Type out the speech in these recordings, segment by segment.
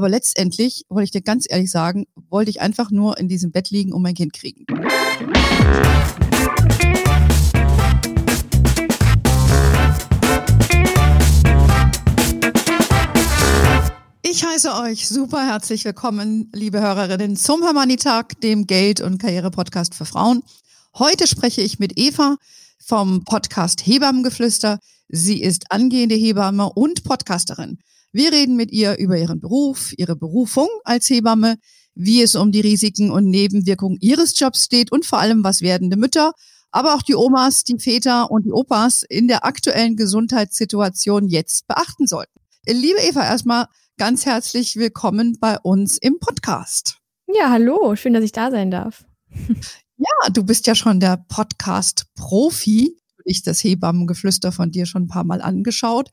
Aber letztendlich, wollte ich dir ganz ehrlich sagen, wollte ich einfach nur in diesem Bett liegen und mein Kind kriegen. Ich heiße euch super herzlich willkommen, liebe Hörerinnen, zum Hermanitag, dem Geld- und Karriere-Podcast für Frauen. Heute spreche ich mit Eva vom Podcast Hebammengeflüster. Sie ist angehende Hebamme und Podcasterin. Wir reden mit ihr über ihren Beruf, ihre Berufung als Hebamme, wie es um die Risiken und Nebenwirkungen ihres Jobs steht und vor allem, was werdende Mütter, aber auch die Omas, die Väter und die Opas in der aktuellen Gesundheitssituation jetzt beachten sollten. Liebe Eva, erstmal ganz herzlich willkommen bei uns im Podcast. Ja, hallo, schön, dass ich da sein darf. Ja, du bist ja schon der Podcast-Profi. Ich das Hebammengeflüster von dir schon ein paar Mal angeschaut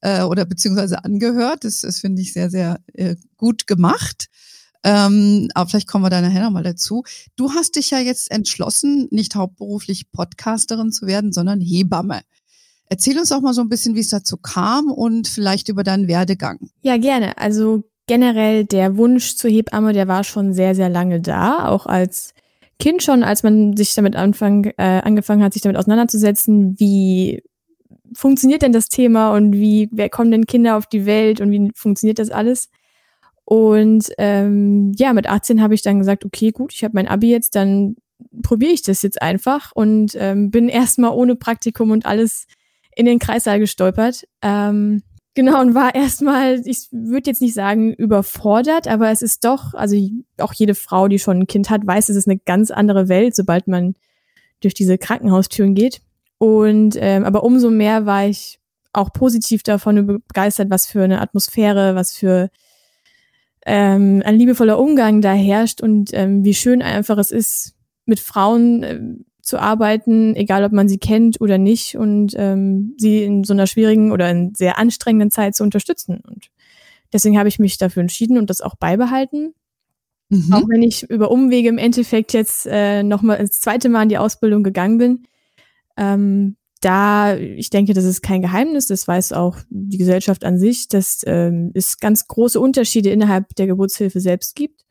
äh, oder beziehungsweise angehört. Das, das finde ich sehr, sehr äh, gut gemacht. Ähm, aber vielleicht kommen wir da nachher nochmal dazu. Du hast dich ja jetzt entschlossen, nicht hauptberuflich Podcasterin zu werden, sondern Hebamme. Erzähl uns auch mal so ein bisschen, wie es dazu kam und vielleicht über deinen Werdegang. Ja, gerne. Also generell der Wunsch zur Hebamme, der war schon sehr, sehr lange da, auch als Kind schon, als man sich damit anfang, äh, angefangen hat, sich damit auseinanderzusetzen, wie funktioniert denn das Thema und wie, wer kommen denn Kinder auf die Welt und wie funktioniert das alles? Und ähm, ja, mit 18 habe ich dann gesagt, okay, gut, ich habe mein Abi jetzt, dann probiere ich das jetzt einfach und ähm, bin erstmal ohne Praktikum und alles in den Kreissaal gestolpert. Ähm, genau, und war erstmal, ich würde jetzt nicht sagen überfordert, aber es ist doch, also auch jede Frau, die schon ein Kind hat, weiß, es ist eine ganz andere Welt, sobald man durch diese Krankenhaustüren geht. Und ähm, aber umso mehr war ich auch positiv davon begeistert, was für eine Atmosphäre, was für ähm, ein liebevoller Umgang da herrscht und ähm, wie schön einfach es ist, mit Frauen ähm, zu arbeiten, egal ob man sie kennt oder nicht, und ähm, sie in so einer schwierigen oder in sehr anstrengenden Zeit zu unterstützen. Und deswegen habe ich mich dafür entschieden und das auch beibehalten. Mhm. Auch wenn ich über Umwege im Endeffekt jetzt äh, nochmal das zweite Mal in die Ausbildung gegangen bin. Ähm, da, ich denke, das ist kein Geheimnis, das weiß auch die Gesellschaft an sich, dass ähm, es ganz große Unterschiede innerhalb der Geburtshilfe selbst gibt.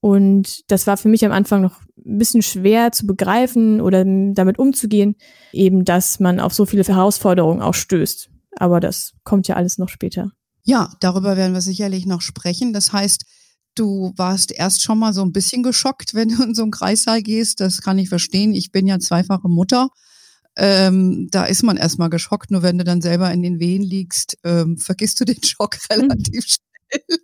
Und das war für mich am Anfang noch ein bisschen schwer zu begreifen oder damit umzugehen, eben, dass man auf so viele Herausforderungen auch stößt. Aber das kommt ja alles noch später. Ja, darüber werden wir sicherlich noch sprechen. Das heißt, du warst erst schon mal so ein bisschen geschockt, wenn du in so einen Kreissaal gehst. Das kann ich verstehen. Ich bin ja zweifache Mutter. Ähm, da ist man erstmal geschockt, nur wenn du dann selber in den Wehen liegst, ähm, vergisst du den Schock relativ schnell.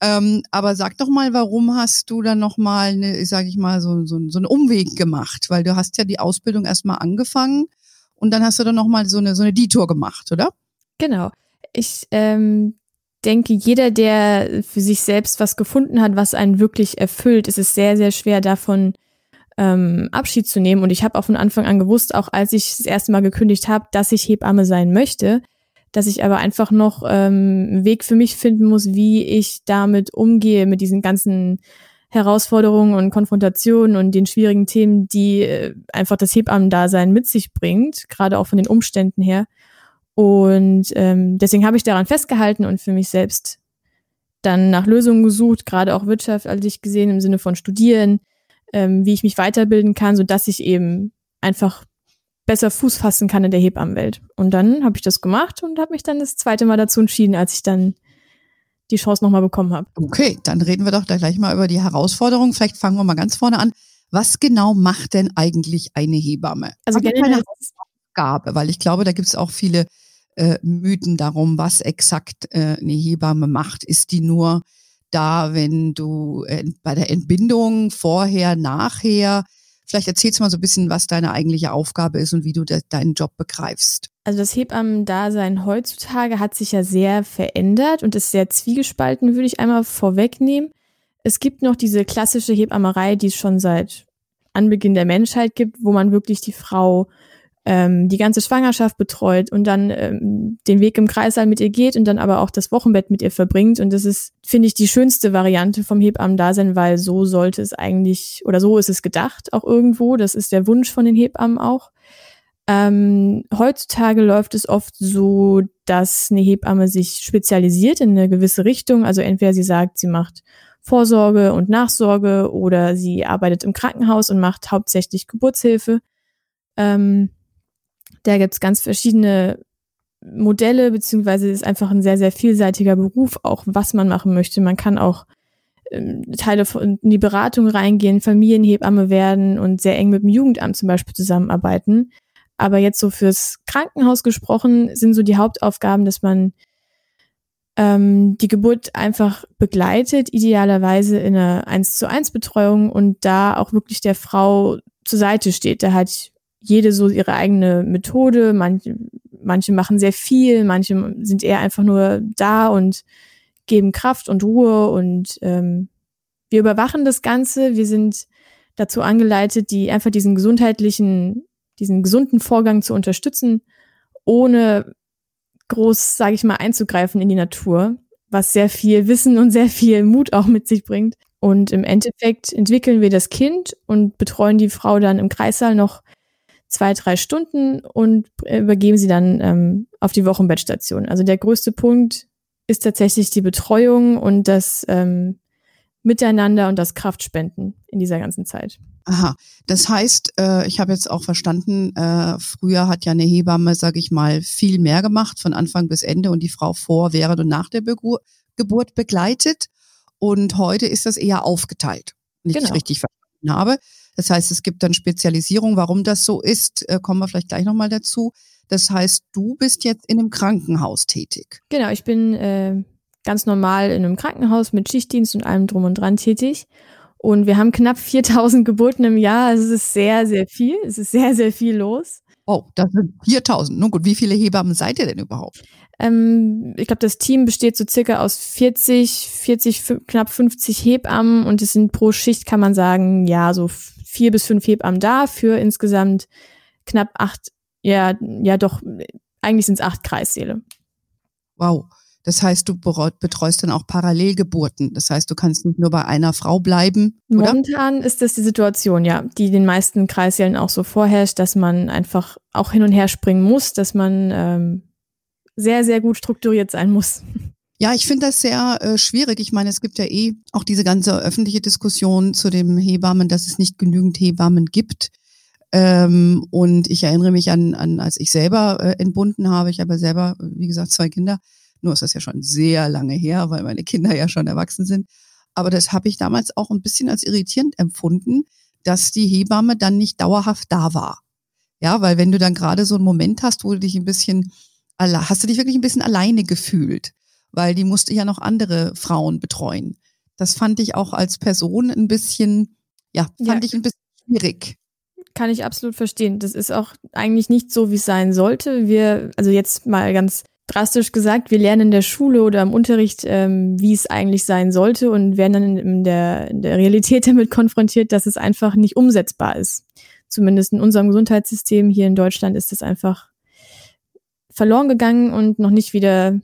Ähm, aber sag doch mal, warum hast du dann nochmal, eine, sage ich mal, so, so, so einen Umweg gemacht? Weil du hast ja die Ausbildung erstmal angefangen und dann hast du dann nochmal so eine, so eine Detour gemacht, oder? Genau. Ich ähm, denke, jeder, der für sich selbst was gefunden hat, was einen wirklich erfüllt, ist es sehr, sehr schwer davon ähm, Abschied zu nehmen. Und ich habe auch von Anfang an gewusst, auch als ich das erste Mal gekündigt habe, dass ich Hebamme sein möchte, dass ich aber einfach noch ähm, einen Weg für mich finden muss, wie ich damit umgehe, mit diesen ganzen Herausforderungen und Konfrontationen und den schwierigen Themen, die äh, einfach das Hebammendasein mit sich bringt, gerade auch von den Umständen her. Und ähm, deswegen habe ich daran festgehalten und für mich selbst dann nach Lösungen gesucht, gerade auch Wirtschaft, also ich gesehen im Sinne von Studieren, ähm, wie ich mich weiterbilden kann, so dass ich eben einfach besser Fuß fassen kann in der Hebammenwelt. Und dann habe ich das gemacht und habe mich dann das zweite Mal dazu entschieden, als ich dann die Chance nochmal bekommen habe. Okay, dann reden wir doch da gleich mal über die Herausforderungen. Vielleicht fangen wir mal ganz vorne an. Was genau macht denn eigentlich eine Hebamme? Also generell eine Aufgabe, weil ich glaube, da gibt es auch viele äh, Mythen darum, was exakt äh, eine Hebamme macht. Ist die nur da, wenn du äh, bei der Entbindung vorher, nachher Vielleicht erzählst du mal so ein bisschen, was deine eigentliche Aufgabe ist und wie du de deinen Job begreifst. Also das Hebammendasein heutzutage hat sich ja sehr verändert und ist sehr zwiegespalten, würde ich einmal vorwegnehmen. Es gibt noch diese klassische Hebammerei, die es schon seit Anbeginn der Menschheit gibt, wo man wirklich die Frau ähm, die ganze Schwangerschaft betreut und dann ähm, den Weg im Kreißsaal mit ihr geht und dann aber auch das Wochenbett mit ihr verbringt. Und das ist, finde ich, die schönste Variante vom Hebammen-Dasein, weil so sollte es eigentlich, oder so ist es gedacht auch irgendwo. Das ist der Wunsch von den Hebammen auch. Ähm, heutzutage läuft es oft so, dass eine Hebamme sich spezialisiert in eine gewisse Richtung. Also entweder sie sagt, sie macht Vorsorge und Nachsorge oder sie arbeitet im Krankenhaus und macht hauptsächlich Geburtshilfe. Ähm, da gibt's ganz verschiedene Modelle, beziehungsweise ist einfach ein sehr, sehr vielseitiger Beruf, auch was man machen möchte. Man kann auch ähm, Teile von in die Beratung reingehen, Familienhebamme werden und sehr eng mit dem Jugendamt zum Beispiel zusammenarbeiten. Aber jetzt so fürs Krankenhaus gesprochen sind so die Hauptaufgaben, dass man ähm, die Geburt einfach begleitet, idealerweise in einer 1 zu 1 Betreuung und da auch wirklich der Frau zur Seite steht. Da hat jede so ihre eigene Methode. Manche, manche machen sehr viel, manche sind eher einfach nur da und geben Kraft und Ruhe und ähm, wir überwachen das Ganze. Wir sind dazu angeleitet, die einfach diesen gesundheitlichen, diesen gesunden Vorgang zu unterstützen, ohne groß, sage ich mal, einzugreifen in die Natur, was sehr viel Wissen und sehr viel Mut auch mit sich bringt. Und im Endeffekt entwickeln wir das Kind und betreuen die Frau dann im Kreissaal noch zwei, drei Stunden und übergeben sie dann ähm, auf die Wochenbettstation. Also der größte Punkt ist tatsächlich die Betreuung und das ähm, Miteinander und das Kraftspenden in dieser ganzen Zeit. Aha, das heißt, äh, ich habe jetzt auch verstanden, äh, früher hat ja eine Hebamme, sage ich mal, viel mehr gemacht, von Anfang bis Ende und die Frau vor, während und nach der Begu Geburt begleitet. Und heute ist das eher aufgeteilt, wenn genau. ich richtig verstanden habe. Das heißt, es gibt dann Spezialisierung. Warum das so ist, äh, kommen wir vielleicht gleich nochmal dazu. Das heißt, du bist jetzt in einem Krankenhaus tätig. Genau, ich bin äh, ganz normal in einem Krankenhaus mit Schichtdienst und allem drum und dran tätig. Und wir haben knapp 4000 Geburten im Jahr. Also es ist sehr, sehr viel. Es ist sehr, sehr viel los. Oh, das sind 4000. Nun gut, wie viele Hebammen seid ihr denn überhaupt? Ähm, ich glaube, das Team besteht so circa aus 40, 40, knapp 50 Hebammen und es sind pro Schicht, kann man sagen, ja, so vier bis fünf Hebammen da für insgesamt knapp acht, ja, ja doch, eigentlich sind es acht Kreissäle. Wow. Das heißt, du betreust dann auch Parallelgeburten. Das heißt, du kannst nicht nur bei einer Frau bleiben. Oder? Momentan ist das die Situation, ja, die den meisten Kreissälen auch so vorherrscht, dass man einfach auch hin und her springen muss, dass man ähm, sehr, sehr gut strukturiert sein muss. Ja, ich finde das sehr äh, schwierig. Ich meine, es gibt ja eh auch diese ganze öffentliche Diskussion zu dem Hebammen, dass es nicht genügend Hebammen gibt. Ähm, und ich erinnere mich an, an als ich selber äh, entbunden habe. Ich habe selber, wie gesagt, zwei Kinder. Nur ist das ja schon sehr lange her, weil meine Kinder ja schon erwachsen sind. Aber das habe ich damals auch ein bisschen als irritierend empfunden, dass die Hebamme dann nicht dauerhaft da war. Ja, weil wenn du dann gerade so einen Moment hast, wo du dich ein bisschen, hast du dich wirklich ein bisschen alleine gefühlt, weil die musste ja noch andere Frauen betreuen. Das fand ich auch als Person ein bisschen, ja, fand ja. ich ein bisschen schwierig. Kann ich absolut verstehen. Das ist auch eigentlich nicht so, wie es sein sollte. Wir, also jetzt mal ganz drastisch gesagt, wir lernen in der Schule oder im Unterricht, ähm, wie es eigentlich sein sollte und werden dann in der, in der Realität damit konfrontiert, dass es einfach nicht umsetzbar ist. Zumindest in unserem Gesundheitssystem hier in Deutschland ist es einfach verloren gegangen und noch nicht wieder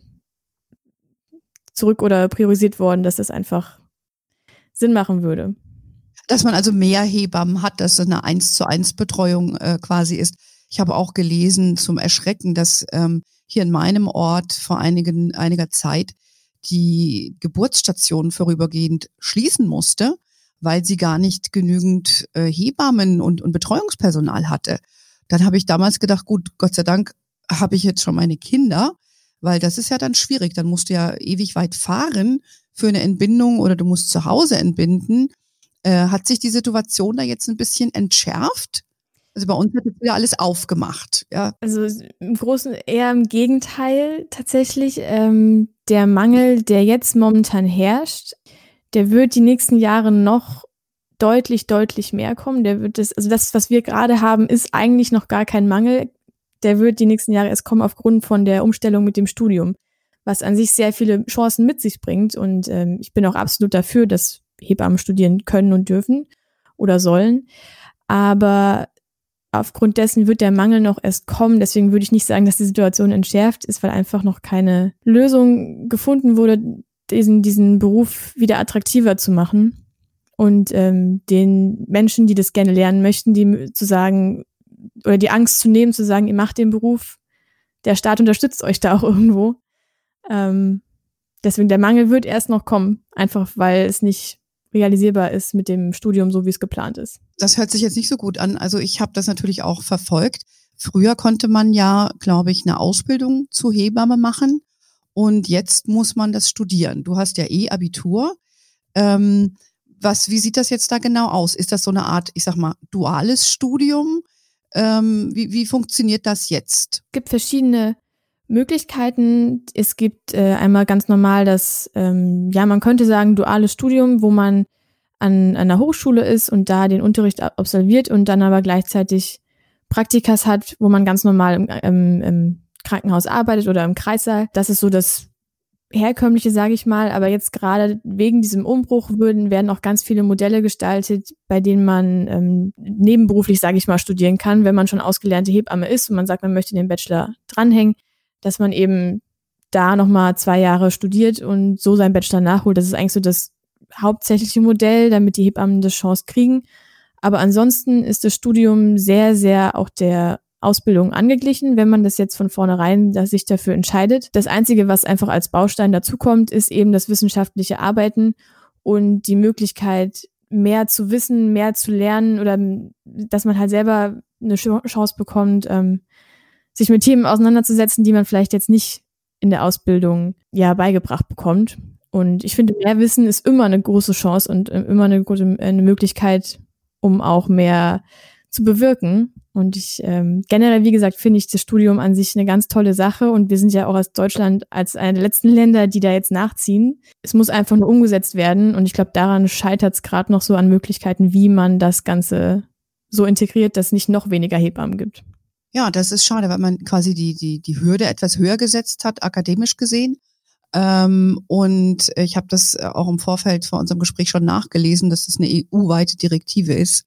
zurück oder priorisiert worden, dass das einfach Sinn machen würde. Dass man also mehr Hebammen hat, dass es eine eins zu eins Betreuung äh, quasi ist. Ich habe auch gelesen zum Erschrecken, dass ähm, hier in meinem Ort vor einigen, einiger Zeit die Geburtsstation vorübergehend schließen musste, weil sie gar nicht genügend äh, Hebammen und, und Betreuungspersonal hatte. Dann habe ich damals gedacht, gut, Gott sei Dank habe ich jetzt schon meine Kinder, weil das ist ja dann schwierig. Dann musst du ja ewig weit fahren für eine Entbindung oder du musst zu Hause entbinden. Äh, hat sich die Situation da jetzt ein bisschen entschärft? Also bei uns hat jetzt wieder alles aufgemacht. Ja. Also im Großen eher im Gegenteil tatsächlich. Ähm, der Mangel, der jetzt momentan herrscht, der wird die nächsten Jahre noch deutlich, deutlich mehr kommen. Der wird das, also das, was wir gerade haben, ist eigentlich noch gar kein Mangel. Der wird die nächsten Jahre erst kommen aufgrund von der Umstellung mit dem Studium, was an sich sehr viele Chancen mit sich bringt. Und ähm, ich bin auch absolut dafür, dass Hebammen studieren können und dürfen oder sollen. Aber aufgrund dessen wird der Mangel noch erst kommen. Deswegen würde ich nicht sagen, dass die Situation entschärft ist, weil einfach noch keine Lösung gefunden wurde, diesen, diesen Beruf wieder attraktiver zu machen und ähm, den Menschen, die das gerne lernen möchten, die zu sagen, oder die Angst zu nehmen, zu sagen, ihr macht den Beruf, der Staat unterstützt euch da auch irgendwo. Ähm, deswegen der Mangel wird erst noch kommen, einfach weil es nicht realisierbar ist mit dem Studium, so wie es geplant ist. Das hört sich jetzt nicht so gut an. Also ich habe das natürlich auch verfolgt. Früher konnte man ja, glaube ich, eine Ausbildung zur Hebamme machen und jetzt muss man das studieren. Du hast ja eh Abitur. Ähm, was, wie sieht das jetzt da genau aus? Ist das so eine Art, ich sag mal, duales Studium? Ähm, wie, wie funktioniert das jetzt? Es gibt verschiedene Möglichkeiten. Es gibt äh, einmal ganz normal das, ähm, ja, man könnte sagen, duales Studium, wo man an, einer Hochschule ist und da den Unterricht absolviert und dann aber gleichzeitig Praktikas hat, wo man ganz normal im, im, im Krankenhaus arbeitet oder im Kreissaal. Das ist so das herkömmliche, sage ich mal. Aber jetzt gerade wegen diesem Umbruch würden, werden auch ganz viele Modelle gestaltet, bei denen man ähm, nebenberuflich, sage ich mal, studieren kann, wenn man schon ausgelernte Hebamme ist und man sagt, man möchte den Bachelor dranhängen, dass man eben da nochmal zwei Jahre studiert und so seinen Bachelor nachholt. Das ist eigentlich so das hauptsächliche Modell, damit die Hebammen eine Chance kriegen. Aber ansonsten ist das Studium sehr, sehr auch der Ausbildung angeglichen, wenn man das jetzt von vornherein sich dafür entscheidet. Das Einzige, was einfach als Baustein dazukommt, ist eben das wissenschaftliche Arbeiten und die Möglichkeit, mehr zu wissen, mehr zu lernen oder dass man halt selber eine Chance bekommt, ähm, sich mit Themen auseinanderzusetzen, die man vielleicht jetzt nicht in der Ausbildung ja beigebracht bekommt. Und ich finde, mehr Wissen ist immer eine große Chance und äh, immer eine gute eine Möglichkeit, um auch mehr zu bewirken. Und ich ähm, generell, wie gesagt, finde ich das Studium an sich eine ganz tolle Sache. Und wir sind ja auch als Deutschland als einer der letzten Länder, die da jetzt nachziehen. Es muss einfach nur umgesetzt werden. Und ich glaube, daran scheitert es gerade noch so an Möglichkeiten, wie man das Ganze so integriert, dass es nicht noch weniger Hebammen gibt. Ja, das ist schade, weil man quasi die, die, die Hürde etwas höher gesetzt hat, akademisch gesehen. Ähm, und ich habe das auch im Vorfeld vor unserem Gespräch schon nachgelesen, dass das eine EU-weite Direktive ist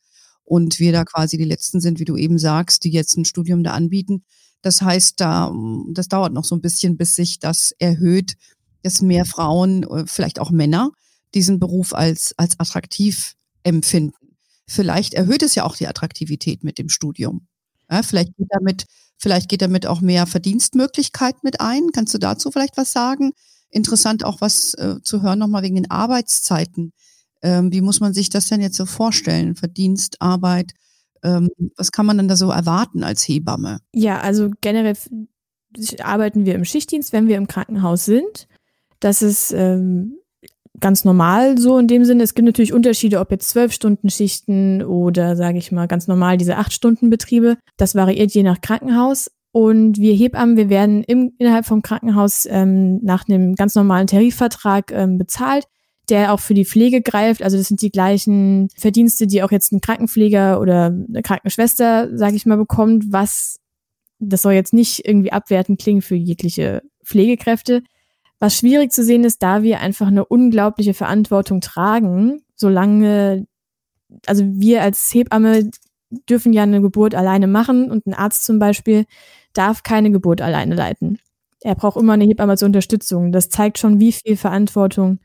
und wir da quasi die Letzten sind, wie du eben sagst, die jetzt ein Studium da anbieten. Das heißt, da, das dauert noch so ein bisschen, bis sich das erhöht, dass mehr Frauen, äh, vielleicht auch Männer, diesen Beruf als, als attraktiv empfinden. Vielleicht erhöht es ja auch die Attraktivität mit dem Studium. Ja, vielleicht geht damit, vielleicht geht damit auch mehr Verdienstmöglichkeit mit ein. Kannst du dazu vielleicht was sagen? Interessant auch was äh, zu hören nochmal wegen den Arbeitszeiten. Ähm, wie muss man sich das denn jetzt so vorstellen? Verdienst, Arbeit, ähm, was kann man denn da so erwarten als Hebamme? Ja, also generell arbeiten wir im Schichtdienst, wenn wir im Krankenhaus sind. Das ist ähm, ganz normal so in dem Sinne. Es gibt natürlich Unterschiede, ob jetzt zwölf Stunden Schichten oder sage ich mal ganz normal diese acht Stunden Betriebe. Das variiert je nach Krankenhaus. Und wir Hebammen, wir werden im, innerhalb vom Krankenhaus ähm, nach einem ganz normalen Tarifvertrag ähm, bezahlt der auch für die Pflege greift. Also das sind die gleichen Verdienste, die auch jetzt ein Krankenpfleger oder eine Krankenschwester, sage ich mal, bekommt, was das soll jetzt nicht irgendwie abwertend klingen für jegliche Pflegekräfte. Was schwierig zu sehen ist, da wir einfach eine unglaubliche Verantwortung tragen, solange, also wir als Hebamme dürfen ja eine Geburt alleine machen und ein Arzt zum Beispiel darf keine Geburt alleine leiten. Er braucht immer eine Hebamme zur Unterstützung. Das zeigt schon, wie viel Verantwortung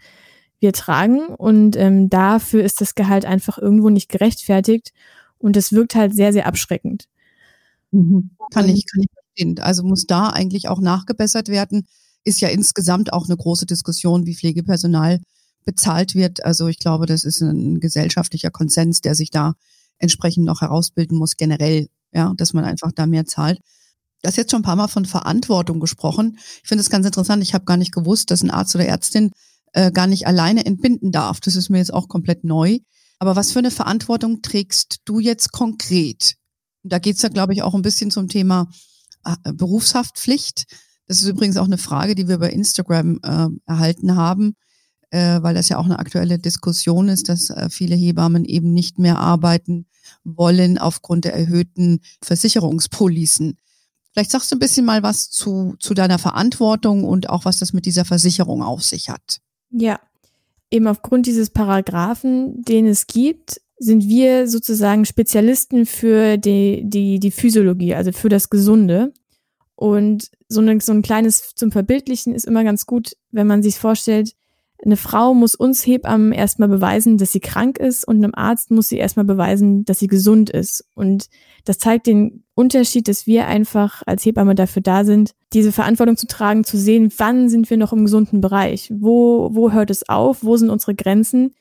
wir tragen. Und ähm, dafür ist das Gehalt einfach irgendwo nicht gerechtfertigt. Und es wirkt halt sehr, sehr abschreckend. Mhm. Kann ich, kann ich verstehen. Also muss da eigentlich auch nachgebessert werden. Ist ja insgesamt auch eine große Diskussion, wie Pflegepersonal bezahlt wird. Also ich glaube, das ist ein gesellschaftlicher Konsens, der sich da entsprechend noch herausbilden muss, generell, ja, dass man einfach da mehr zahlt. Du hast jetzt schon ein paar Mal von Verantwortung gesprochen. Ich finde es ganz interessant. Ich habe gar nicht gewusst, dass ein Arzt oder Ärztin äh, gar nicht alleine entbinden darf. Das ist mir jetzt auch komplett neu. Aber was für eine Verantwortung trägst du jetzt konkret? Da geht's ja, glaube ich, auch ein bisschen zum Thema äh, Berufshaftpflicht. Das ist übrigens auch eine Frage, die wir bei Instagram äh, erhalten haben, äh, weil das ja auch eine aktuelle Diskussion ist, dass äh, viele Hebammen eben nicht mehr arbeiten wollen aufgrund der erhöhten Versicherungspolicen. Vielleicht sagst du ein bisschen mal was zu, zu deiner Verantwortung und auch was das mit dieser Versicherung auf sich hat. Ja, eben aufgrund dieses Paragraphen, den es gibt, sind wir sozusagen Spezialisten für die, die, die Physiologie, also für das Gesunde. Und so, eine, so ein kleines zum Verbildlichen ist immer ganz gut, wenn man sich vorstellt, Eine Frau muss uns Hebammen erstmal beweisen, dass sie krank ist und einem Arzt muss sie erstmal beweisen, dass sie gesund ist. Und das zeigt den Unterschied, dass wir einfach als Hebamme dafür da sind, diese Verantwortung zu tragen, zu sehen, wann sind wir noch im gesunden Bereich, wo, wo hört es auf, wo sind unsere Grenzen.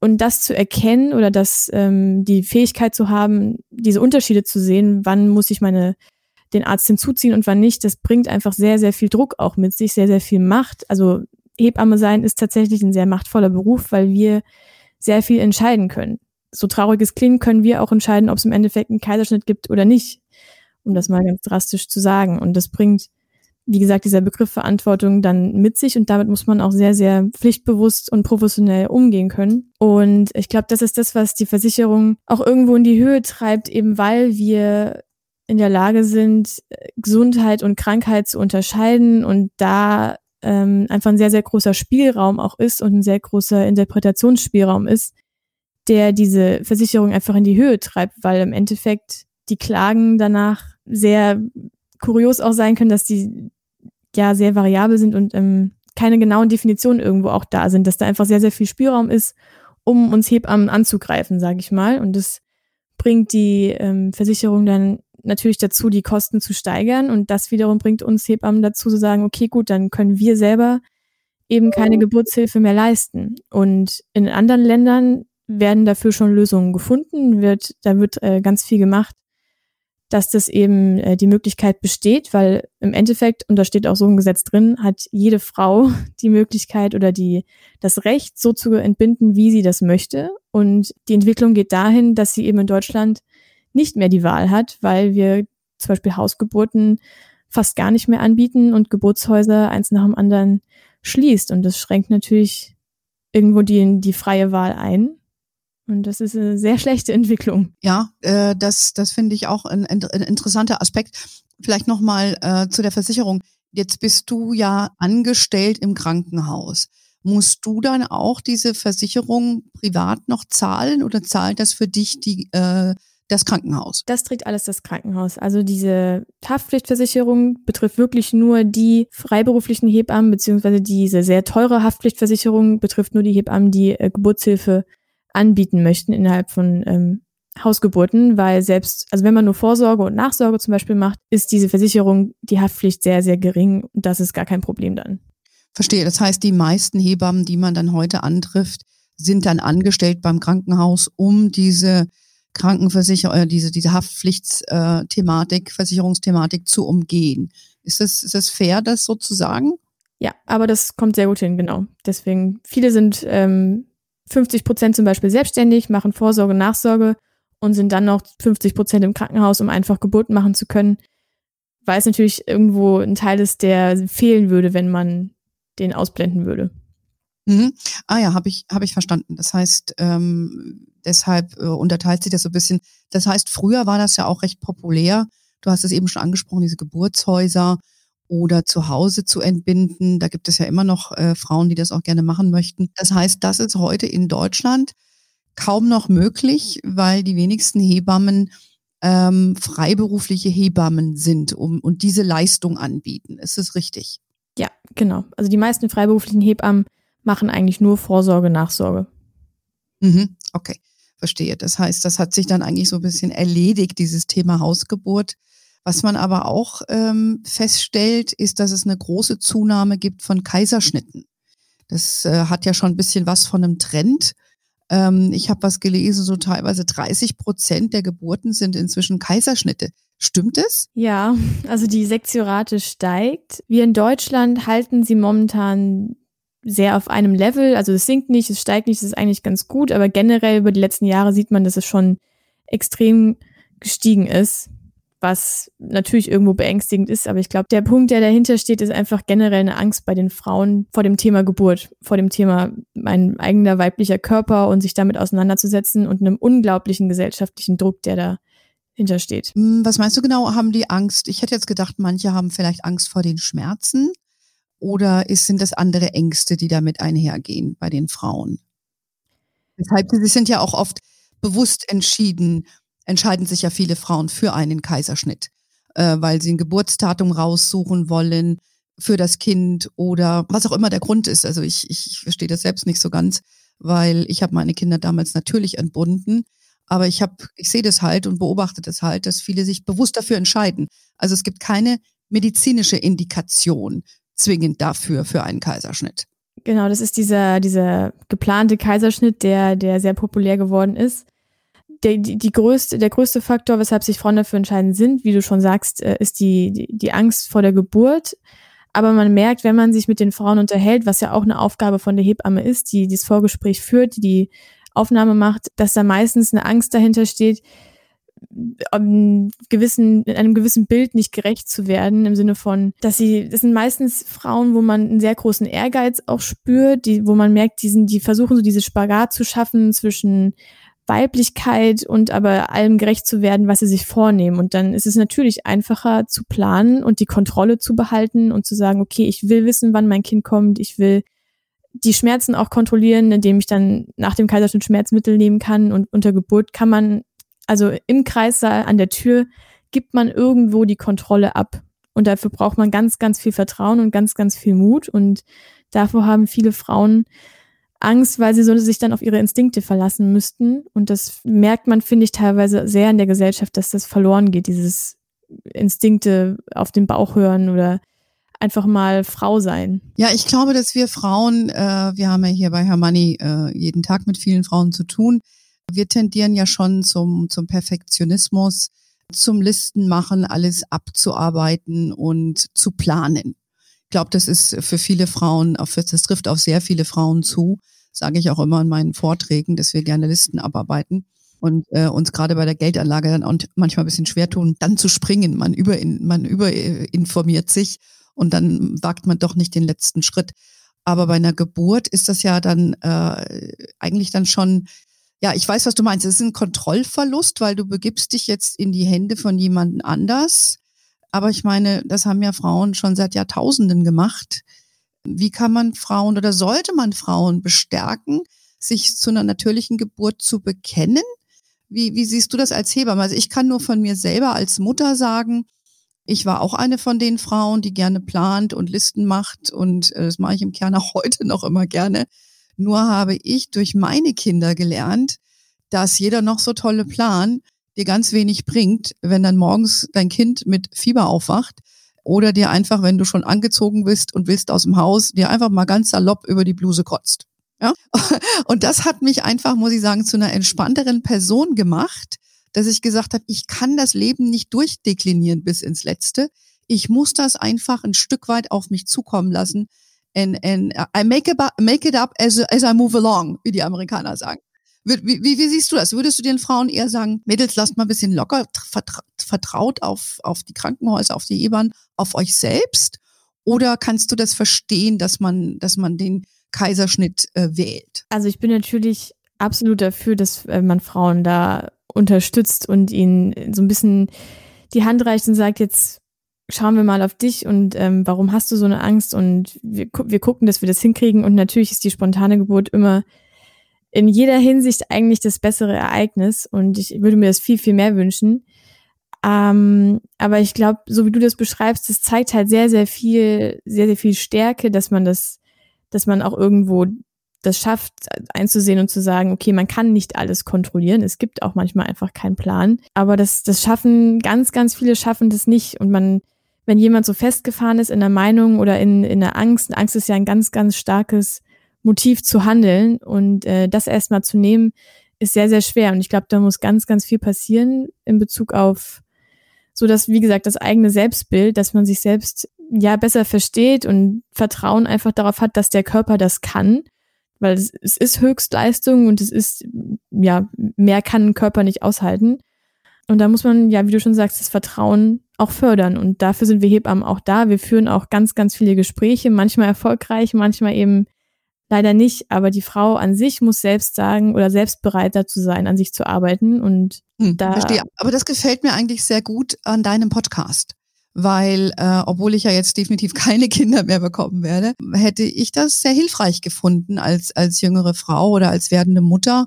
Und das zu erkennen oder das, ähm, die Fähigkeit zu haben, diese Unterschiede zu sehen, wann muss ich meine den Arzt hinzuziehen und wann nicht, das bringt einfach sehr, sehr viel Druck auch mit sich, sehr, sehr viel Macht. Also Hebamme sein ist tatsächlich ein sehr machtvoller Beruf, weil wir sehr viel entscheiden können. So traurig es klingt, können wir auch entscheiden, ob es im Endeffekt einen Kaiserschnitt gibt oder nicht, um das mal ganz drastisch zu sagen. Und das bringt, wie gesagt, dieser Begriff Verantwortung dann mit sich und damit muss man auch sehr, sehr pflichtbewusst und professionell umgehen können. Und ich glaube, das ist das, was die Versicherung auch irgendwo in die Höhe treibt, eben weil wir in der Lage sind, Gesundheit und Krankheit zu unterscheiden und da ähm, einfach ein sehr, sehr großer Spielraum auch ist und ein sehr großer Interpretationsspielraum ist, der diese Versicherung einfach in die Höhe treibt, weil im Endeffekt die Klagen danach sehr kurios auch sein können, dass die ja sehr variabel sind und ähm, keine genauen Definitionen irgendwo auch da sind, dass da einfach sehr, sehr viel Spielraum ist, um uns Hebammen anzugreifen, sage ich mal. Und das bringt die ähm, Versicherung dann natürlich dazu, die Kosten zu steigern. Und das wiederum bringt uns Hebammen dazu zu sagen, okay, gut, dann können wir selber eben keine mhm. Geburtshilfe mehr leisten. Und in anderen Ländern werden dafür schon Lösungen gefunden, wird, da wird äh, ganz viel gemacht, dass das eben äh, die Möglichkeit besteht, weil im Endeffekt, und da steht auch so ein Gesetz drin, hat jede Frau die Möglichkeit oder die, das Recht, so zu entbinden, wie sie das möchte. Und die Entwicklung geht dahin, dass sie eben in Deutschland nicht mehr die Wahl hat, weil wir zum Beispiel Hausgeburten fast gar nicht mehr anbieten und Geburtshäuser eins nach dem anderen schließt. Und das schränkt natürlich irgendwo die, die freie Wahl ein. Und das ist eine sehr schlechte Entwicklung. Ja, äh, das, das finde ich auch ein, ein interessanter Aspekt. Vielleicht nochmal äh, zu der Versicherung. Jetzt bist du ja angestellt im Krankenhaus. Musst du dann auch diese Versicherung privat noch zahlen oder zahlt das für dich die äh, das Krankenhaus. Das trägt alles das Krankenhaus. Also diese Haftpflichtversicherung betrifft wirklich nur die freiberuflichen Hebammen, beziehungsweise diese sehr teure Haftpflichtversicherung betrifft nur die Hebammen, die äh, Geburtshilfe anbieten möchten innerhalb von ähm, Hausgeburten, weil selbst, also wenn man nur Vorsorge und Nachsorge zum Beispiel macht, ist diese Versicherung, die Haftpflicht sehr, sehr gering und das ist gar kein Problem dann. Verstehe. Das heißt, die meisten Hebammen, die man dann heute antrifft, sind dann angestellt beim Krankenhaus, um diese Krankenversicherung, äh, diese, diese Haftpflichtsthematik, Versicherungsthematik zu umgehen. Ist das, ist das fair, das so zu sagen? Ja, aber das kommt sehr gut hin, genau. Deswegen, viele sind ähm, 50 Prozent zum Beispiel selbstständig, machen Vorsorge, Nachsorge und sind dann noch 50 Prozent im Krankenhaus, um einfach Geburten machen zu können, weil es natürlich irgendwo ein Teil ist, der fehlen würde, wenn man den ausblenden würde. Mhm. Ah ja, habe ich, hab ich verstanden. Das heißt, ähm, deshalb äh, unterteilt sich das so ein bisschen. Das heißt, früher war das ja auch recht populär. Du hast es eben schon angesprochen, diese Geburtshäuser oder zu Hause zu entbinden. Da gibt es ja immer noch äh, Frauen, die das auch gerne machen möchten. Das heißt, das ist heute in Deutschland kaum noch möglich, weil die wenigsten Hebammen ähm, freiberufliche Hebammen sind um, und diese Leistung anbieten. Ist es richtig? Ja, genau. Also die meisten freiberuflichen Hebammen machen eigentlich nur Vorsorge, Nachsorge. Mhm, okay, verstehe. Das heißt, das hat sich dann eigentlich so ein bisschen erledigt, dieses Thema Hausgeburt. Was man aber auch ähm, feststellt, ist, dass es eine große Zunahme gibt von Kaiserschnitten. Das äh, hat ja schon ein bisschen was von einem Trend. Ähm, ich habe was gelesen, so teilweise 30 Prozent der Geburten sind inzwischen Kaiserschnitte. Stimmt es? Ja, also die Sektiorate steigt. Wir in Deutschland halten sie momentan sehr auf einem Level. Also es sinkt nicht, es steigt nicht, es ist eigentlich ganz gut, aber generell über die letzten Jahre sieht man, dass es schon extrem gestiegen ist, was natürlich irgendwo beängstigend ist. Aber ich glaube, der Punkt, der dahinter steht, ist einfach generell eine Angst bei den Frauen vor dem Thema Geburt, vor dem Thema mein eigener weiblicher Körper und sich damit auseinanderzusetzen und einem unglaublichen gesellschaftlichen Druck, der da hintersteht. Hm, was meinst du genau? Haben die Angst? Ich hätte jetzt gedacht, manche haben vielleicht Angst vor den Schmerzen. Oder ist, sind das andere Ängste, die damit einhergehen bei den Frauen? Deshalb, sie sind ja auch oft bewusst entschieden, entscheiden sich ja viele Frauen für einen Kaiserschnitt, äh, weil sie ein Geburtsdatum raussuchen wollen, für das Kind oder was auch immer der Grund ist. Also ich, ich verstehe das selbst nicht so ganz, weil ich habe meine Kinder damals natürlich entbunden. Aber ich habe, ich sehe das halt und beobachte das halt, dass viele sich bewusst dafür entscheiden. Also es gibt keine medizinische Indikation zwingend dafür für einen Kaiserschnitt. Genau, das ist dieser, dieser geplante Kaiserschnitt, der, der sehr populär geworden ist. Der, die, die größte, der größte Faktor, weshalb sich Frauen dafür entscheiden sind, wie du schon sagst, äh, ist die, die, die Angst vor der Geburt. Aber man merkt, wenn man sich mit den Frauen unterhält, was ja auch eine Aufgabe von der Hebamme ist, die dieses Vorgespräch führt, die Aufnahme macht, dass da meistens eine Angst dahinter steht, um gewissen, in einem gewissen Bild nicht gerecht zu werden, im Sinne von, dass sie, das sind meistens Frauen, wo man einen sehr großen Ehrgeiz auch spürt, die, wo man merkt, die sind, die versuchen so diese Spagat zu schaffen zwischen Weiblichkeit und aber allem gerecht zu werden, was sie sich vornehmen. Und dann ist es natürlich einfacher zu planen und die Kontrolle zu behalten und zu sagen, okay, ich will wissen, wann mein Kind kommt, ich will die Schmerzen auch kontrollieren, indem ich dann nach dem Kaiserschnitt Schmerzmittel nehmen kann und unter Geburt kann man, also im Kreissaal an der Tür gibt man irgendwo die Kontrolle ab. Und dafür braucht man ganz, ganz viel Vertrauen und ganz, ganz viel Mut. Und davor haben viele Frauen Angst, weil sie so sich dann auf ihre Instinkte verlassen müssten. Und das merkt man, finde ich, teilweise sehr in der Gesellschaft, dass das verloren geht, dieses Instinkte auf den Bauch hören oder einfach mal Frau sein. Ja, ich glaube, dass wir Frauen, äh, wir haben ja hier bei Hermanni äh, jeden Tag mit vielen Frauen zu tun. Wir tendieren ja schon zum, zum Perfektionismus, zum Listen machen, alles abzuarbeiten und zu planen. Ich glaube, das ist für viele Frauen, das trifft auf sehr viele Frauen zu, sage ich auch immer in meinen Vorträgen, dass wir gerne Listen abarbeiten und äh, uns gerade bei der Geldanlage dann auch manchmal ein bisschen schwer tun, dann zu springen. Man über man überinformiert sich und dann wagt man doch nicht den letzten Schritt. Aber bei einer Geburt ist das ja dann äh, eigentlich dann schon, ja, ich weiß, was du meinst. Es ist ein Kontrollverlust, weil du begibst dich jetzt in die Hände von jemandem anders. Aber ich meine, das haben ja Frauen schon seit Jahrtausenden gemacht. Wie kann man Frauen oder sollte man Frauen bestärken, sich zu einer natürlichen Geburt zu bekennen? Wie, wie siehst du das als Hebamme? Also ich kann nur von mir selber als Mutter sagen, ich war auch eine von den Frauen, die gerne plant und Listen macht und äh, das mache ich im Kern auch heute noch immer gerne. Nur habe ich durch meine Kinder gelernt, dass jeder noch so tolle Plan dir ganz wenig bringt, wenn dann morgens dein Kind mit Fieber aufwacht oder dir einfach, wenn du schon angezogen bist und willst aus dem Haus, dir einfach mal ganz salopp über die Bluse kotzt. Ja? Und das hat mich einfach, muss ich sagen, zu einer entspannteren Person gemacht, dass ich gesagt habe, ich kann das Leben nicht durchdeklinieren bis ins Letzte. Ich muss das einfach ein Stück weit auf mich zukommen lassen. And, and I make, it, make it up as, as I move along, wie die Amerikaner sagen. Wie, wie, wie siehst du das? Würdest du den Frauen eher sagen, Mädels, lasst mal ein bisschen locker, vertraut auf, auf die Krankenhäuser, auf die Ebenen, auf euch selbst? Oder kannst du das verstehen, dass man, dass man den Kaiserschnitt äh, wählt? Also ich bin natürlich absolut dafür, dass äh, man Frauen da unterstützt und ihnen so ein bisschen die Hand reicht und sagt, jetzt schauen wir mal auf dich und ähm, warum hast du so eine Angst und wir, wir gucken, dass wir das hinkriegen und natürlich ist die spontane Geburt immer in jeder Hinsicht eigentlich das bessere Ereignis und ich würde mir das viel, viel mehr wünschen. Ähm, aber ich glaube, so wie du das beschreibst, das zeigt halt sehr, sehr viel, sehr, sehr viel Stärke, dass man das, dass man auch irgendwo das schafft, einzusehen und zu sagen, okay, man kann nicht alles kontrollieren. Es gibt auch manchmal einfach keinen Plan. Aber das, das schaffen, ganz, ganz viele schaffen das nicht. Und man, wenn jemand so festgefahren ist in der Meinung oder in, in der Angst, Angst ist ja ein ganz, ganz starkes Motiv zu handeln. Und äh, das erstmal zu nehmen, ist sehr, sehr schwer. Und ich glaube, da muss ganz, ganz viel passieren in Bezug auf so dass, wie gesagt, das eigene Selbstbild, dass man sich selbst ja besser versteht und Vertrauen einfach darauf hat, dass der Körper das kann weil es, es ist Höchstleistung und es ist, ja, mehr kann ein Körper nicht aushalten. Und da muss man, ja, wie du schon sagst, das Vertrauen auch fördern. Und dafür sind wir Hebammen auch da. Wir führen auch ganz, ganz viele Gespräche, manchmal erfolgreich, manchmal eben leider nicht. Aber die Frau an sich muss selbst sagen oder selbst bereit dazu sein, an sich zu arbeiten. Und hm, da. Verstehe. Aber das gefällt mir eigentlich sehr gut an deinem Podcast weil äh, obwohl ich ja jetzt definitiv keine Kinder mehr bekommen werde, hätte ich das sehr hilfreich gefunden als als jüngere Frau oder als werdende Mutter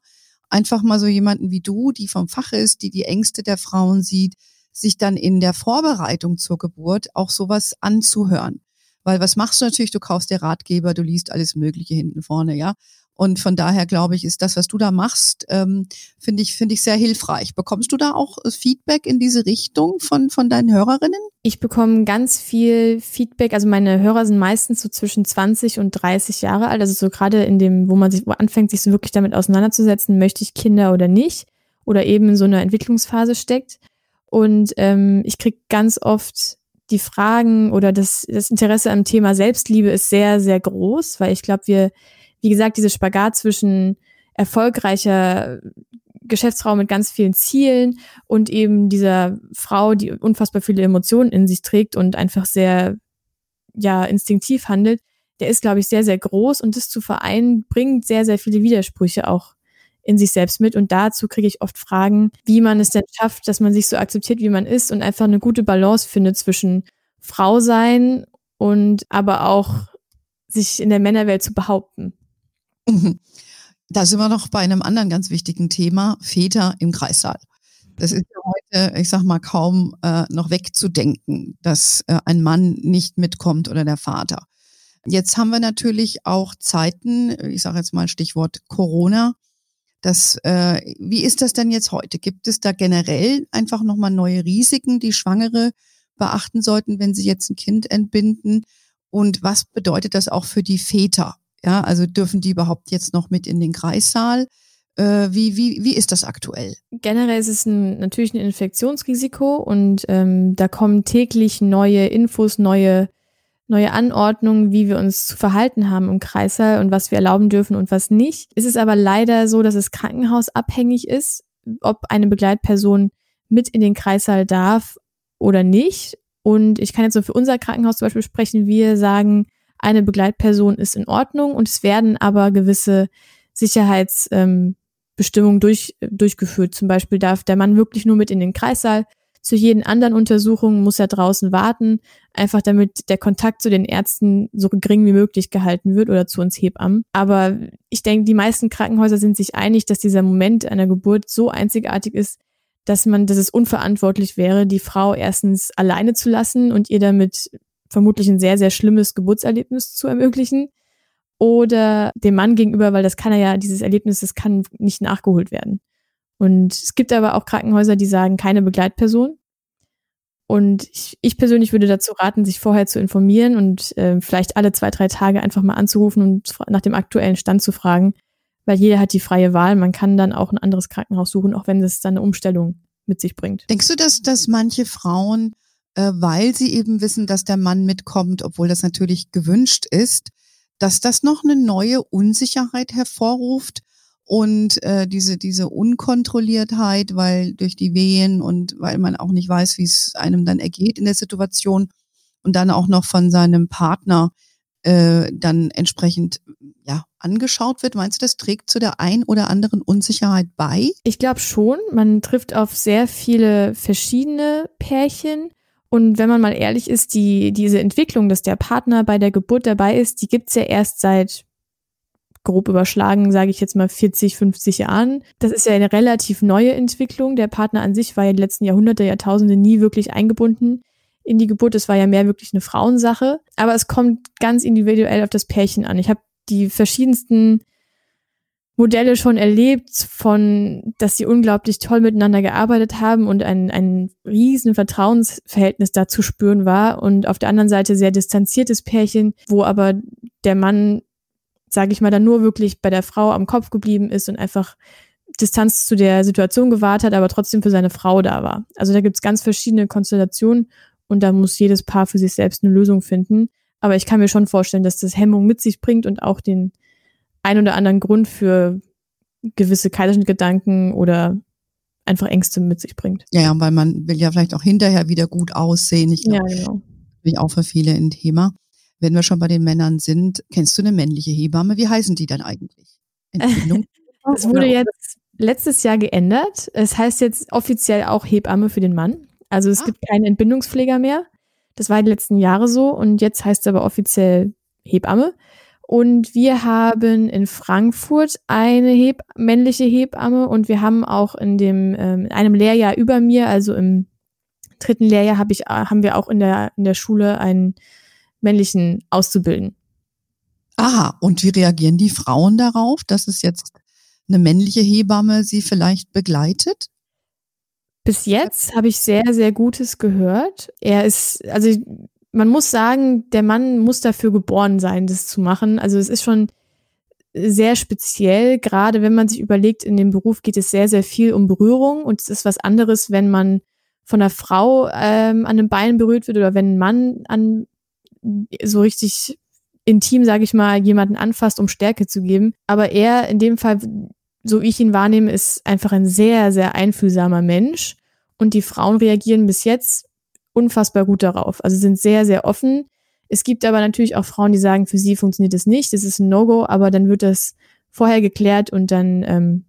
einfach mal so jemanden wie du, die vom Fach ist, die die Ängste der Frauen sieht, sich dann in der Vorbereitung zur Geburt auch sowas anzuhören. Weil was machst du natürlich? Du kaufst dir Ratgeber, du liest alles Mögliche hinten vorne, ja. Und von daher glaube ich, ist das, was du da machst, ähm, finde ich, finde ich sehr hilfreich. Bekommst du da auch äh, Feedback in diese Richtung von, von deinen Hörerinnen? Ich bekomme ganz viel Feedback. Also meine Hörer sind meistens so zwischen 20 und 30 Jahre alt. Also so gerade in dem, wo man sich, wo anfängt, sich so wirklich damit auseinanderzusetzen, möchte ich Kinder oder nicht. Oder eben in so einer Entwicklungsphase steckt. Und ähm, ich kriege ganz oft die Fragen oder das, das Interesse am Thema Selbstliebe ist sehr, sehr groß, weil ich glaube, wir, wie gesagt, diese Spagat zwischen erfolgreicher Geschäftsfrau mit ganz vielen Zielen und eben dieser Frau, die unfassbar viele Emotionen in sich trägt und einfach sehr, ja, instinktiv handelt, der ist, glaube ich, sehr, sehr groß und das zu vereinen bringt sehr, sehr viele Widersprüche auch in sich selbst mit. Und dazu kriege ich oft Fragen, wie man es denn schafft, dass man sich so akzeptiert, wie man ist und einfach eine gute Balance findet zwischen Frau sein und aber auch sich in der Männerwelt zu behaupten. Da sind wir noch bei einem anderen ganz wichtigen Thema, Väter im Kreissaal. Das ist ja heute, ich sag mal, kaum äh, noch wegzudenken, dass äh, ein Mann nicht mitkommt oder der Vater. Jetzt haben wir natürlich auch Zeiten, ich sage jetzt mal Stichwort Corona, das, äh, wie ist das denn jetzt heute? Gibt es da generell einfach nochmal neue Risiken, die Schwangere beachten sollten, wenn sie jetzt ein Kind entbinden? Und was bedeutet das auch für die Väter? Ja, also dürfen die überhaupt jetzt noch mit in den Kreissaal? Äh, wie, wie, wie ist das aktuell? Generell ist es ein, natürlich ein Infektionsrisiko und ähm, da kommen täglich neue Infos, neue neue Anordnungen, wie wir uns zu verhalten haben im Kreißsaal und was wir erlauben dürfen und was nicht. Es ist aber leider so, dass es krankenhausabhängig ist, ob eine Begleitperson mit in den Kreissaal darf oder nicht. Und ich kann jetzt so für unser Krankenhaus zum Beispiel sprechen. Wir sagen, eine Begleitperson ist in Ordnung und es werden aber gewisse Sicherheitsbestimmungen ähm, durch, durchgeführt. Zum Beispiel darf der Mann wirklich nur mit in den Kreissaal zu jeden anderen Untersuchungen muss er draußen warten, einfach damit der Kontakt zu den Ärzten so gering wie möglich gehalten wird oder zu uns Hebammen. Aber ich denke, die meisten Krankenhäuser sind sich einig, dass dieser Moment einer Geburt so einzigartig ist, dass man, dass es unverantwortlich wäre, die Frau erstens alleine zu lassen und ihr damit vermutlich ein sehr, sehr schlimmes Geburtserlebnis zu ermöglichen oder dem Mann gegenüber, weil das kann er ja, dieses Erlebnis, das kann nicht nachgeholt werden. Und es gibt aber auch Krankenhäuser, die sagen, keine Begleitperson. Und ich, ich persönlich würde dazu raten, sich vorher zu informieren und äh, vielleicht alle zwei, drei Tage einfach mal anzurufen und nach dem aktuellen Stand zu fragen, weil jeder hat die freie Wahl. Man kann dann auch ein anderes Krankenhaus suchen, auch wenn es dann eine Umstellung mit sich bringt. Denkst du, dass, dass manche Frauen, äh, weil sie eben wissen, dass der Mann mitkommt, obwohl das natürlich gewünscht ist, dass das noch eine neue Unsicherheit hervorruft? und äh, diese diese Unkontrolliertheit, weil durch die Wehen und weil man auch nicht weiß, wie es einem dann ergeht in der Situation und dann auch noch von seinem Partner äh, dann entsprechend ja angeschaut wird. Meinst du, das trägt zu der ein oder anderen Unsicherheit bei? Ich glaube schon. Man trifft auf sehr viele verschiedene Pärchen. Und wenn man mal ehrlich ist, die, diese Entwicklung, dass der Partner bei der Geburt dabei ist, die gibt's ja erst seit grob überschlagen, sage ich jetzt mal 40, 50 Jahren. Das ist ja eine relativ neue Entwicklung. Der Partner an sich war ja die letzten Jahrhunderte, Jahrtausende nie wirklich eingebunden in die Geburt. Das war ja mehr wirklich eine Frauensache. Aber es kommt ganz individuell auf das Pärchen an. Ich habe die verschiedensten Modelle schon erlebt, von, dass sie unglaublich toll miteinander gearbeitet haben und ein, ein riesen Vertrauensverhältnis da zu spüren war. Und auf der anderen Seite sehr distanziertes Pärchen, wo aber der Mann sage ich mal, dann nur wirklich bei der Frau am Kopf geblieben ist und einfach Distanz zu der Situation gewahrt hat, aber trotzdem für seine Frau da war. Also da gibt's ganz verschiedene Konstellationen und da muss jedes Paar für sich selbst eine Lösung finden. Aber ich kann mir schon vorstellen, dass das Hemmung mit sich bringt und auch den ein oder anderen Grund für gewisse Kaiserschnittgedanken oder einfach Ängste mit sich bringt. Ja, ja, weil man will ja vielleicht auch hinterher wieder gut aussehen. Ich glaube, ja, genau. Das ist auch für viele ein Thema wenn wir schon bei den Männern sind, kennst du eine männliche Hebamme? Wie heißen die dann eigentlich? Das wurde jetzt letztes Jahr geändert. Es heißt jetzt offiziell auch Hebamme für den Mann. Also es ah. gibt keinen Entbindungspfleger mehr. Das war die letzten Jahre so und jetzt heißt es aber offiziell Hebamme. Und wir haben in Frankfurt eine Heb männliche Hebamme und wir haben auch in dem ähm, in einem Lehrjahr über mir, also im dritten Lehrjahr, hab ich, haben wir auch in der in der Schule einen männlichen auszubilden. Aha, und wie reagieren die Frauen darauf, dass es jetzt eine männliche Hebamme sie vielleicht begleitet? Bis jetzt habe ich sehr, sehr Gutes gehört. Er ist, also man muss sagen, der Mann muss dafür geboren sein, das zu machen. Also es ist schon sehr speziell, gerade wenn man sich überlegt, in dem Beruf geht es sehr, sehr viel um Berührung und es ist was anderes, wenn man von einer Frau ähm, an den Beinen berührt wird oder wenn ein Mann an so richtig intim, sage ich mal, jemanden anfasst, um Stärke zu geben. Aber er in dem Fall, so wie ich ihn wahrnehme, ist einfach ein sehr, sehr einfühlsamer Mensch. Und die Frauen reagieren bis jetzt unfassbar gut darauf. Also sind sehr, sehr offen. Es gibt aber natürlich auch Frauen, die sagen, für sie funktioniert das nicht, das ist ein No-Go, aber dann wird das vorher geklärt und dann ähm,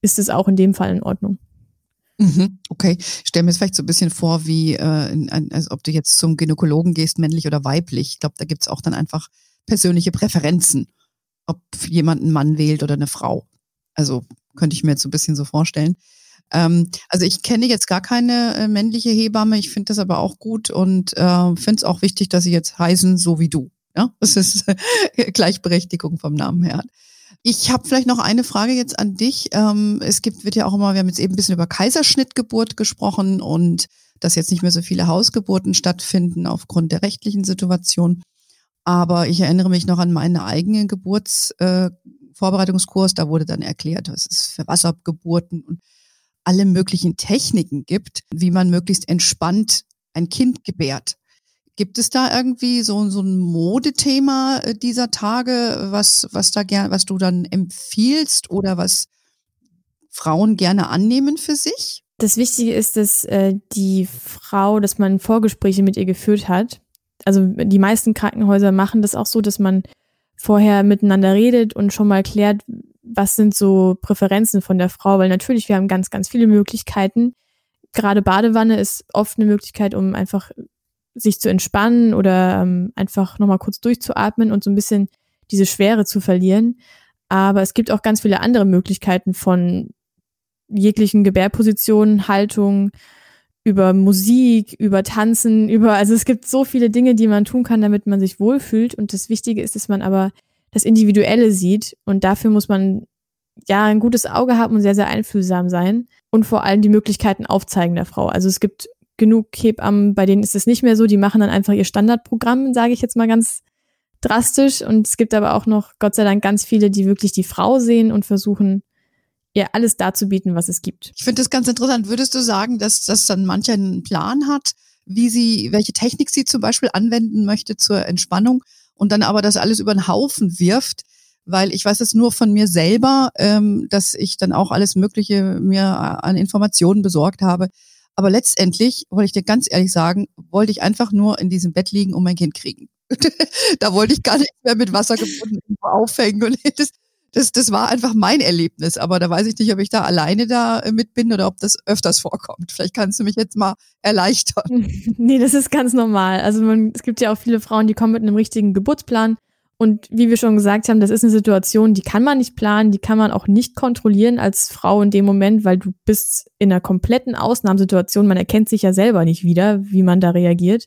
ist es auch in dem Fall in Ordnung. Mhm, okay, stell mir jetzt vielleicht so ein bisschen vor, wie äh, als ob du jetzt zum Gynäkologen gehst, männlich oder weiblich. Ich glaube, da gibt's auch dann einfach persönliche Präferenzen, ob jemand einen Mann wählt oder eine Frau. Also könnte ich mir jetzt so ein bisschen so vorstellen. Ähm, also ich kenne jetzt gar keine äh, männliche Hebamme, ich finde das aber auch gut und äh, finde es auch wichtig, dass sie jetzt heißen, so wie du. Ja, das ist äh, Gleichberechtigung vom Namen her. Ich habe vielleicht noch eine Frage jetzt an dich. Ähm, es gibt, wird ja auch immer, wir haben jetzt eben ein bisschen über Kaiserschnittgeburt gesprochen und dass jetzt nicht mehr so viele Hausgeburten stattfinden aufgrund der rechtlichen Situation. Aber ich erinnere mich noch an meinen eigenen Geburtsvorbereitungskurs. Äh, da wurde dann erklärt, was es für Wassergeburten und alle möglichen Techniken gibt, wie man möglichst entspannt ein Kind gebärt. Gibt es da irgendwie so, so ein Modethema äh, dieser Tage, was, was da gern, was du dann empfiehlst oder was Frauen gerne annehmen für sich? Das Wichtige ist, dass äh, die Frau, dass man Vorgespräche mit ihr geführt hat. Also die meisten Krankenhäuser machen das auch so, dass man vorher miteinander redet und schon mal klärt, was sind so Präferenzen von der Frau, weil natürlich wir haben ganz, ganz viele Möglichkeiten. Gerade Badewanne ist oft eine Möglichkeit, um einfach sich zu entspannen oder ähm, einfach nochmal kurz durchzuatmen und so ein bisschen diese Schwere zu verlieren. Aber es gibt auch ganz viele andere Möglichkeiten von jeglichen Gebärpositionen, Haltung, über Musik, über Tanzen, über, also es gibt so viele Dinge, die man tun kann, damit man sich wohlfühlt. Und das Wichtige ist, dass man aber das Individuelle sieht. Und dafür muss man ja ein gutes Auge haben und sehr, sehr einfühlsam sein. Und vor allem die Möglichkeiten aufzeigen der Frau. Also es gibt genug Hebammen, bei denen ist es nicht mehr so, die machen dann einfach ihr Standardprogramm, sage ich jetzt mal ganz drastisch. Und es gibt aber auch noch, Gott sei Dank, ganz viele, die wirklich die Frau sehen und versuchen, ihr alles darzubieten, was es gibt. Ich finde das ganz interessant. Würdest du sagen, dass, dass dann mancher einen Plan hat, wie sie, welche Technik sie zum Beispiel anwenden möchte zur Entspannung und dann aber das alles über den Haufen wirft? Weil ich weiß es nur von mir selber, ähm, dass ich dann auch alles Mögliche mir an Informationen besorgt habe, aber letztendlich, wollte ich dir ganz ehrlich sagen, wollte ich einfach nur in diesem Bett liegen und mein Kind kriegen. da wollte ich gar nicht mehr mit Wasser gebunden aufhängen. Und das, das, das war einfach mein Erlebnis. Aber da weiß ich nicht, ob ich da alleine da äh, mit bin oder ob das öfters vorkommt. Vielleicht kannst du mich jetzt mal erleichtern. nee, das ist ganz normal. Also man, es gibt ja auch viele Frauen, die kommen mit einem richtigen Geburtsplan und wie wir schon gesagt haben, das ist eine Situation, die kann man nicht planen, die kann man auch nicht kontrollieren als Frau in dem Moment, weil du bist in einer kompletten Ausnahmesituation. Man erkennt sich ja selber nicht wieder, wie man da reagiert.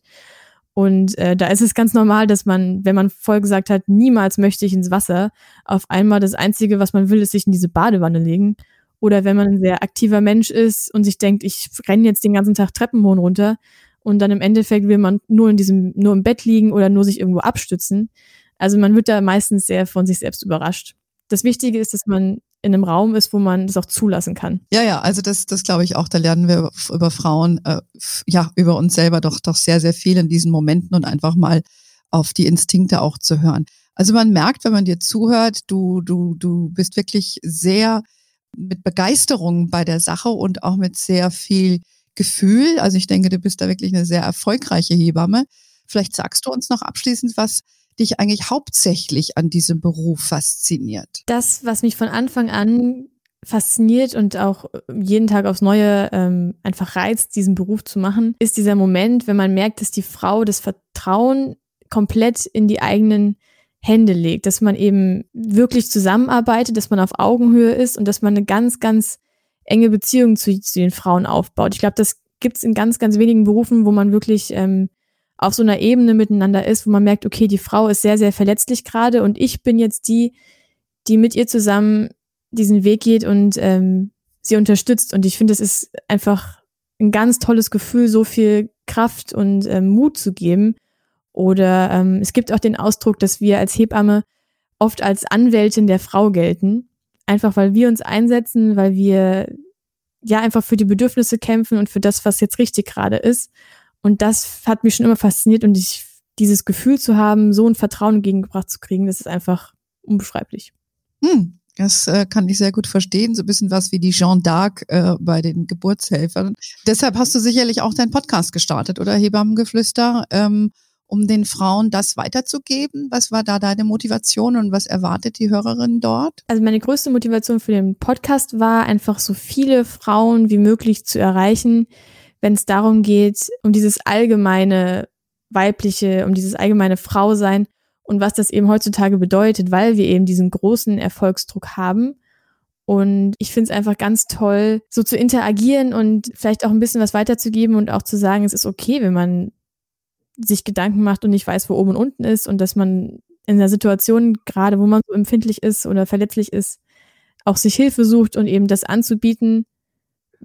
Und äh, da ist es ganz normal, dass man, wenn man voll gesagt hat, niemals möchte ich ins Wasser, auf einmal das Einzige, was man will, ist sich in diese Badewanne legen. Oder wenn man ein sehr aktiver Mensch ist und sich denkt, ich renne jetzt den ganzen Tag Treppen runter und dann im Endeffekt will man nur in diesem, nur im Bett liegen oder nur sich irgendwo abstützen also man wird da meistens sehr von sich selbst überrascht. Das Wichtige ist, dass man in einem Raum ist, wo man das auch zulassen kann. Ja, ja, also das, das glaube ich auch. Da lernen wir über Frauen, äh, ja, über uns selber doch, doch sehr, sehr viel in diesen Momenten und einfach mal auf die Instinkte auch zu hören. Also man merkt, wenn man dir zuhört, du, du, du bist wirklich sehr mit Begeisterung bei der Sache und auch mit sehr viel Gefühl. Also ich denke, du bist da wirklich eine sehr erfolgreiche Hebamme. Vielleicht sagst du uns noch abschließend was dich eigentlich hauptsächlich an diesem Beruf fasziniert? Das, was mich von Anfang an fasziniert und auch jeden Tag aufs Neue ähm, einfach reizt, diesen Beruf zu machen, ist dieser Moment, wenn man merkt, dass die Frau das Vertrauen komplett in die eigenen Hände legt, dass man eben wirklich zusammenarbeitet, dass man auf Augenhöhe ist und dass man eine ganz, ganz enge Beziehung zu, zu den Frauen aufbaut. Ich glaube, das gibt es in ganz, ganz wenigen Berufen, wo man wirklich ähm, auf so einer Ebene miteinander ist, wo man merkt, okay, die Frau ist sehr, sehr verletzlich gerade und ich bin jetzt die, die mit ihr zusammen diesen Weg geht und ähm, sie unterstützt. Und ich finde, es ist einfach ein ganz tolles Gefühl, so viel Kraft und ähm, Mut zu geben. Oder ähm, es gibt auch den Ausdruck, dass wir als Hebamme oft als Anwältin der Frau gelten. Einfach weil wir uns einsetzen, weil wir ja einfach für die Bedürfnisse kämpfen und für das, was jetzt richtig gerade ist. Und das hat mich schon immer fasziniert und ich, dieses Gefühl zu haben, so ein Vertrauen entgegengebracht zu kriegen, das ist einfach unbeschreiblich. Hm, das äh, kann ich sehr gut verstehen. So ein bisschen was wie die Jeanne d'Arc äh, bei den Geburtshelfern. Deshalb hast du sicherlich auch deinen Podcast gestartet, oder Hebammengeflüster, ähm, um den Frauen das weiterzugeben. Was war da deine Motivation und was erwartet die Hörerin dort? Also meine größte Motivation für den Podcast war einfach so viele Frauen wie möglich zu erreichen, wenn es darum geht, um dieses allgemeine weibliche, um dieses allgemeine Frausein und was das eben heutzutage bedeutet, weil wir eben diesen großen Erfolgsdruck haben. Und ich finde es einfach ganz toll, so zu interagieren und vielleicht auch ein bisschen was weiterzugeben und auch zu sagen, es ist okay, wenn man sich Gedanken macht und nicht weiß, wo oben und unten ist und dass man in der Situation, gerade wo man so empfindlich ist oder verletzlich ist, auch sich Hilfe sucht und eben das anzubieten,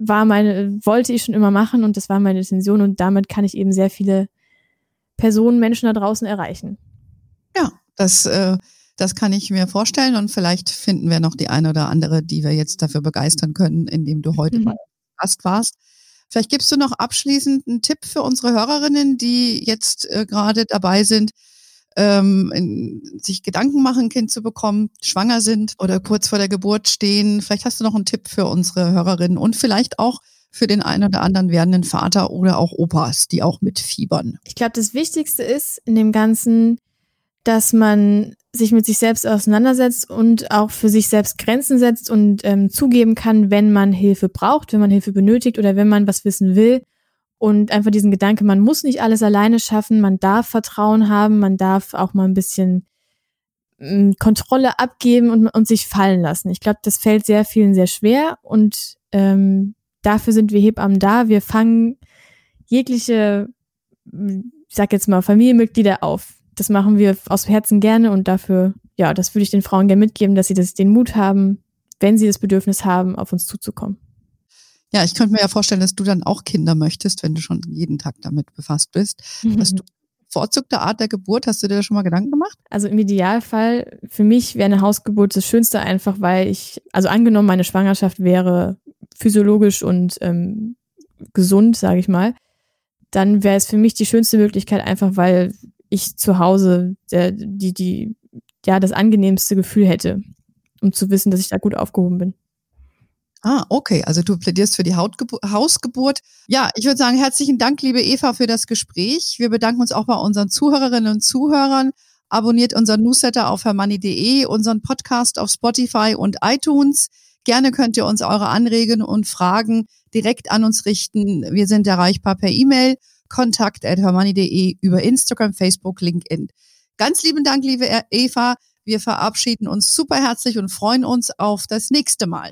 war meine, wollte ich schon immer machen und das war meine Intention und damit kann ich eben sehr viele Personen, Menschen da draußen erreichen. Ja, das, äh, das kann ich mir vorstellen und vielleicht finden wir noch die eine oder andere, die wir jetzt dafür begeistern können, indem du heute mhm. mal Gast warst. Vielleicht gibst du noch abschließend einen Tipp für unsere Hörerinnen, die jetzt äh, gerade dabei sind, ähm, in, sich Gedanken machen, ein Kind zu bekommen, schwanger sind oder kurz vor der Geburt stehen. Vielleicht hast du noch einen Tipp für unsere Hörerinnen und vielleicht auch für den einen oder anderen werdenden Vater oder auch Opas, die auch mitfiebern. Ich glaube, das Wichtigste ist in dem Ganzen, dass man sich mit sich selbst auseinandersetzt und auch für sich selbst Grenzen setzt und ähm, zugeben kann, wenn man Hilfe braucht, wenn man Hilfe benötigt oder wenn man was wissen will und einfach diesen Gedanke, man muss nicht alles alleine schaffen, man darf Vertrauen haben, man darf auch mal ein bisschen äh, Kontrolle abgeben und, und sich fallen lassen. Ich glaube, das fällt sehr vielen sehr schwer und ähm, dafür sind wir Hebammen da. Wir fangen jegliche, ich sag jetzt mal, Familienmitglieder auf. Das machen wir aus Herzen gerne und dafür, ja, das würde ich den Frauen gerne mitgeben, dass sie das, den Mut haben, wenn sie das Bedürfnis haben, auf uns zuzukommen. Ja, ich könnte mir ja vorstellen, dass du dann auch Kinder möchtest, wenn du schon jeden Tag damit befasst bist. Mhm. Dass du bevorzugte Art der Geburt, hast du dir da schon mal Gedanken gemacht? Also im Idealfall, für mich wäre eine Hausgeburt das Schönste einfach, weil ich, also angenommen, meine Schwangerschaft wäre physiologisch und ähm, gesund, sage ich mal, dann wäre es für mich die schönste Möglichkeit einfach, weil ich zu Hause der, die, die, ja, das angenehmste Gefühl hätte, um zu wissen, dass ich da gut aufgehoben bin. Ah, okay. Also du plädierst für die Hausgeburt. Ja, ich würde sagen, herzlichen Dank, liebe Eva, für das Gespräch. Wir bedanken uns auch bei unseren Zuhörerinnen und Zuhörern. Abonniert unseren Newsletter auf hermanni.de, unseren Podcast auf Spotify und iTunes. Gerne könnt ihr uns eure Anregungen und Fragen direkt an uns richten. Wir sind erreichbar per E-Mail, kontakt at hermanni.de, über Instagram, Facebook, LinkedIn. Ganz lieben Dank, liebe Eva. Wir verabschieden uns super herzlich und freuen uns auf das nächste Mal.